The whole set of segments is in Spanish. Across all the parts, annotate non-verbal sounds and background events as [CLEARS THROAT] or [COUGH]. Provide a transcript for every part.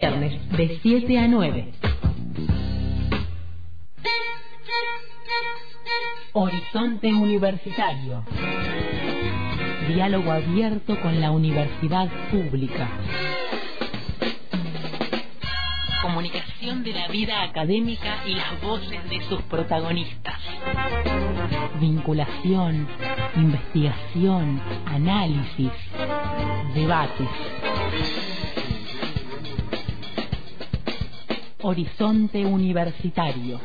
Viernes de 7 a 9. Horizonte Universitario. Diálogo abierto con la universidad pública. Comunicación de la vida académica y las voces de sus protagonistas. Vinculación, investigación, análisis, debates. Horizonte Universitario.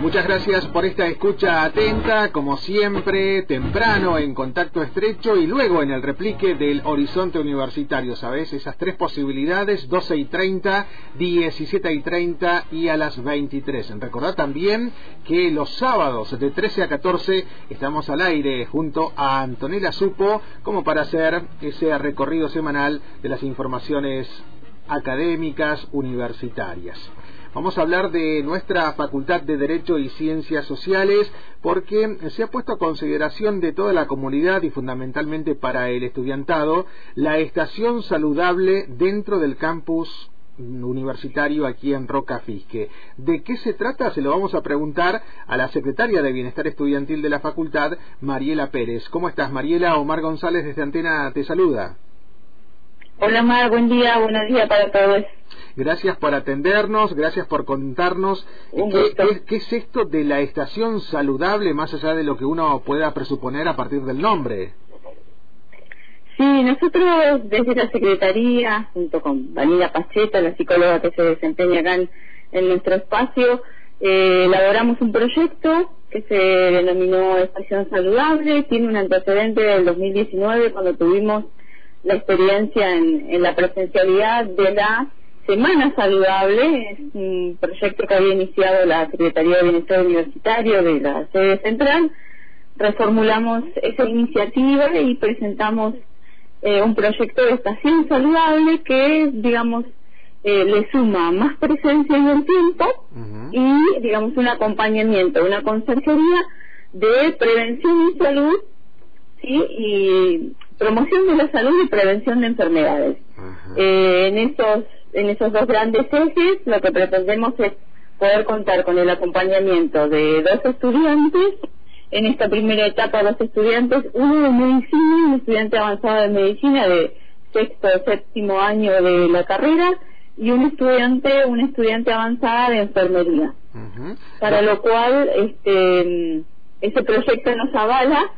Muchas gracias por esta escucha atenta, como siempre, temprano en contacto estrecho y luego en el replique del horizonte universitario. ¿Sabes? Esas tres posibilidades, 12 y 30, 17 y 30 y a las 23. Recordad también que los sábados de 13 a 14 estamos al aire junto a Antonella Supo como para hacer ese recorrido semanal de las informaciones académicas universitarias. Vamos a hablar de nuestra Facultad de Derecho y Ciencias Sociales porque se ha puesto a consideración de toda la comunidad y fundamentalmente para el estudiantado la estación saludable dentro del campus universitario aquí en Roca Fisque. ¿De qué se trata? Se lo vamos a preguntar a la secretaria de Bienestar Estudiantil de la facultad, Mariela Pérez. ¿Cómo estás, Mariela? Omar González desde Antena te saluda. Hola, Omar. Buen día. Buenos días para todos. Gracias por atendernos, gracias por contarnos qué, es esto de la estación saludable, más allá de lo que uno pueda presuponer a partir del nombre. Sí, nosotros desde la Secretaría, junto con Vanilla Pacheta, la psicóloga que se desempeña acá en, nuestro espacio, eh, elaboramos un proyecto que se denominó Estación Saludable, tiene un antecedente del 2019 cuando tuvimos la experiencia en, en la presencialidad de la Semana Saludable, es un proyecto que había iniciado la Secretaría de Bienestar Universitario de la sede central. Reformulamos esa iniciativa y presentamos eh, un proyecto de estación saludable que, digamos, eh, le suma más presencia en el tiempo y, digamos, un acompañamiento, una conserjería de prevención y salud ¿sí? y promoción de la salud y prevención de enfermedades. Eh, en esos en esos dos grandes ejes lo que pretendemos es poder contar con el acompañamiento de dos estudiantes, en esta primera etapa dos estudiantes, uno de medicina, un estudiante avanzado de medicina de sexto o séptimo año de la carrera, y un estudiante, una estudiante avanzada de enfermería. Para lo cual este ese proyecto nos avala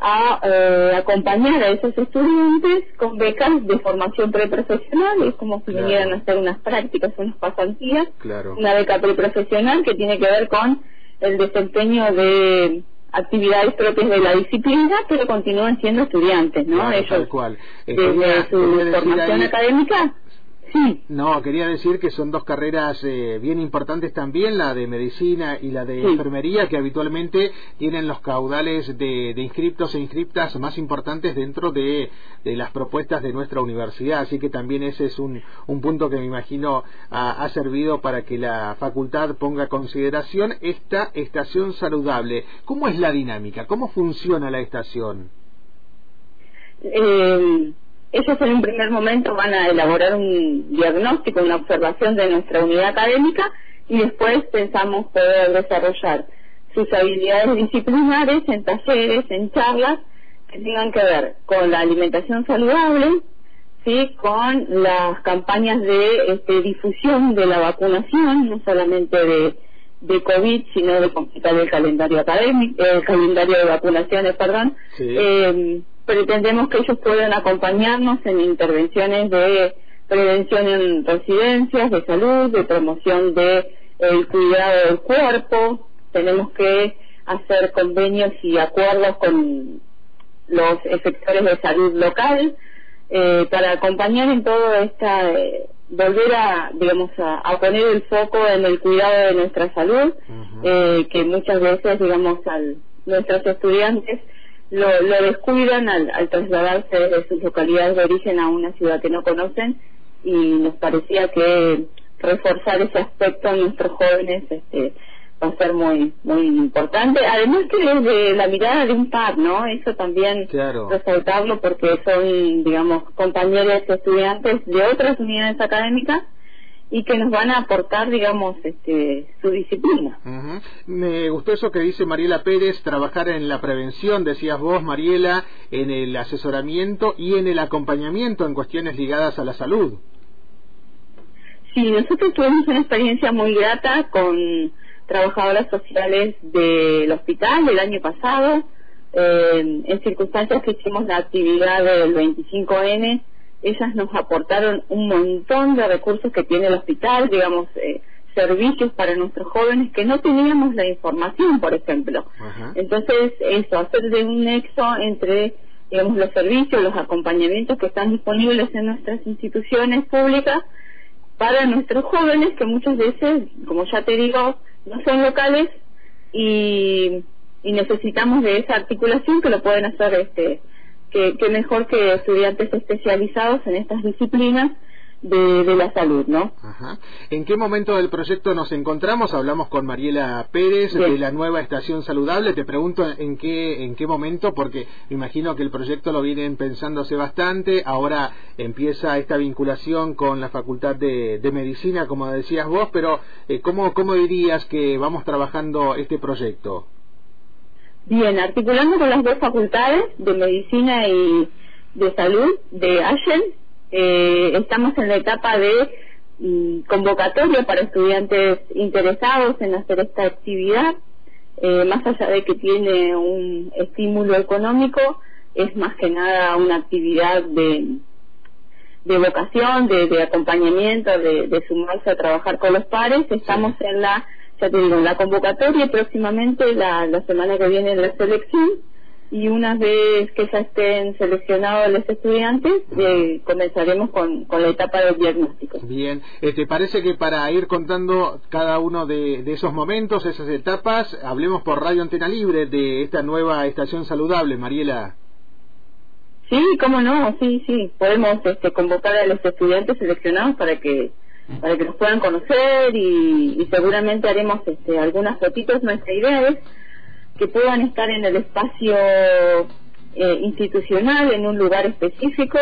a eh, acompañar a esos estudiantes con becas de formación preprofesional, es como si vinieran a hacer unas prácticas, unas pasantías, una beca preprofesional que tiene que ver con el desempeño de actividades propias de la disciplina, pero continúan siendo estudiantes, ¿no? Ellos, cual. desde su formación académica [CLEARS THROAT] no, quería decir que son dos carreras eh, bien importantes también, la de medicina y la de enfermería, que habitualmente tienen los caudales de, inscriptos e inscriptas más importantes dentro de, las propuestas de nuestra universidad. Así que también ese es un, punto que me imagino ha, servido para que la facultad ponga a consideración esta estación saludable. ¿Cómo es la dinámica? ¿Cómo funciona la estación? Eh ellos en un primer momento van a elaborar un diagnóstico, una observación de nuestra unidad académica y después pensamos poder desarrollar sus habilidades disciplinares en talleres, en charlas que tengan que ver con la alimentación saludable, sí, con las campañas de este, difusión de la vacunación, no solamente de, de COVID, sino de completar el calendario académico, el calendario de vacunaciones, perdón. Eh, pretendemos que ellos puedan acompañarnos en intervenciones de prevención en residencias, de salud, de promoción de el cuidado del cuerpo. Tenemos que hacer convenios y acuerdos con los efectores de salud local eh, para acompañar en todo esta eh, volver a digamos a, poner el foco en el cuidado de nuestra salud eh, que muchas veces digamos al nuestros estudiantes lo, lo descuidan al, al trasladarse desde sus localidades de origen a una ciudad que no conocen y nos parecía que reforzar ese aspecto a nuestros jóvenes este, va a ser muy muy importante. Además que desde la mirada de un par, ¿no? Eso también resaltarlo porque son, digamos, compañeros estudiantes de otras unidades académicas y que nos van a aportar, digamos, este, su disciplina. Me gustó eso que dice Mariela Pérez, trabajar en la prevención, decías vos, Mariela, en el asesoramiento y en el acompañamiento en cuestiones ligadas a la salud. Sí, nosotros tuvimos una experiencia muy grata con trabajadoras sociales del hospital el año pasado, eh, en circunstancias que hicimos la actividad del 25N ellas nos aportaron un montón de recursos que tiene el hospital, digamos, eh, servicios para nuestros jóvenes que no teníamos la información, por ejemplo. Entonces, eso, hacer de un nexo entre, digamos, los servicios, los acompañamientos que están disponibles en nuestras instituciones públicas para nuestros jóvenes que muchas veces, como ya te digo, no son locales y, y necesitamos de esa articulación que lo pueden hacer este que, mejor que estudiantes especializados en estas disciplinas de, la salud, ¿no? Ajá. ¿En qué momento del proyecto nos encontramos? Hablamos con Mariela Pérez de la nueva estación saludable. Te pregunto en qué en qué momento, porque me imagino que el proyecto lo vienen pensándose bastante. Ahora empieza esta vinculación con la Facultad de, Medicina, como decías vos, pero eh, ¿cómo, ¿cómo dirías que vamos trabajando este proyecto? Bien, articulando con las dos facultades de medicina y de salud de Ashen, eh, estamos en la etapa de mm, convocatoria para estudiantes interesados en hacer esta actividad. Eh, más allá de que tiene un estímulo económico, es más que nada una actividad de, de vocación, de, acompañamiento, de, de, sumarse a trabajar con los pares. Estamos en la ya te digo, la convocatoria próximamente la, la semana que viene la selección y una vez que ya estén seleccionados los estudiantes, eh, comenzaremos con, con, la etapa del diagnóstico. Bien, ¿te este, parece que para ir contando cada uno de, de, esos momentos, esas etapas, hablemos por Radio Antena Libre de esta nueva estación saludable, Mariela? Sí, cómo no, sí, sí, podemos este, convocar a los estudiantes seleccionados para que para que nos puedan conocer y, seguramente haremos este, algunas fotitos. Nuestra idea que puedan estar en el espacio eh, institucional, en un lugar específico.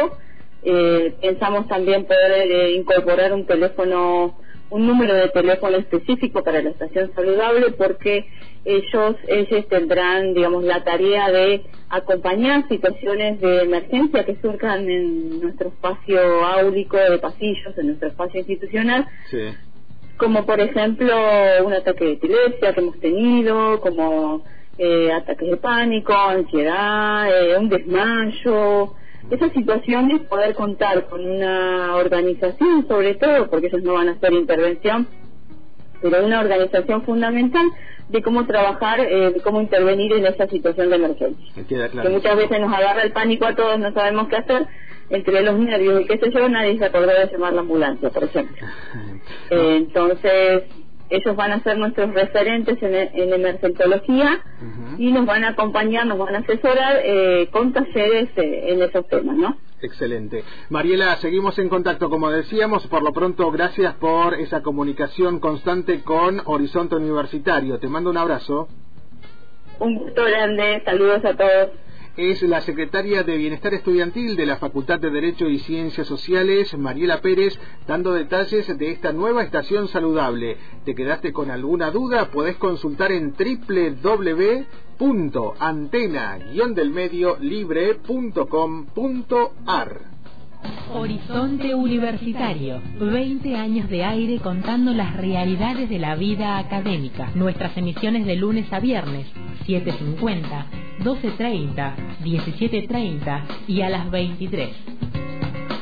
Eh, pensamos también poder eh, incorporar un teléfono un número de teléfono específico para la estación saludable porque ellos ellos tendrán digamos la tarea de acompañar situaciones de emergencia que surjan en nuestro espacio áulico de pasillos en nuestro espacio institucional como por ejemplo un ataque de epilepsia que hemos tenido como eh, ataques de pánico ansiedad eh, un desmayo. Esas situaciones poder contar con una organización sobre todo porque ellos no van a hacer intervención pero una organización fundamental de cómo trabajar, eh, de cómo intervenir en esa situación de emergencia. Que muchas veces nos agarra el pánico a todos, no sabemos qué hacer, entre los nervios y qué sé yo, nadie se acordó de llamar la ambulancia, por ejemplo. [LAUGHS] Eh, entonces, ellos van a ser nuestros referentes en, en emergentología y nos van a acompañar, nos van a asesorar eh, con talleres eh, en esos temas, ¿no? Excelente. Mariela, seguimos en contacto, como decíamos, por lo pronto, gracias por esa comunicación constante con Horizonte Universitario. Te mando un abrazo. Un gusto grande, saludos a todos es la secretaria de Bienestar Estudiantil de la Facultad de Derecho y Ciencias Sociales, Mariela Pérez, dando detalles de esta nueva estación saludable. ¿Te quedaste con alguna duda? Podés consultar en www.antena-delmedio-libre.com.ar. Horizonte Universitario, 20 años de aire contando las realidades de la vida académica. Nuestras emisiones de lunes a viernes, 7.50, 12.30, 17.30 y a las 23.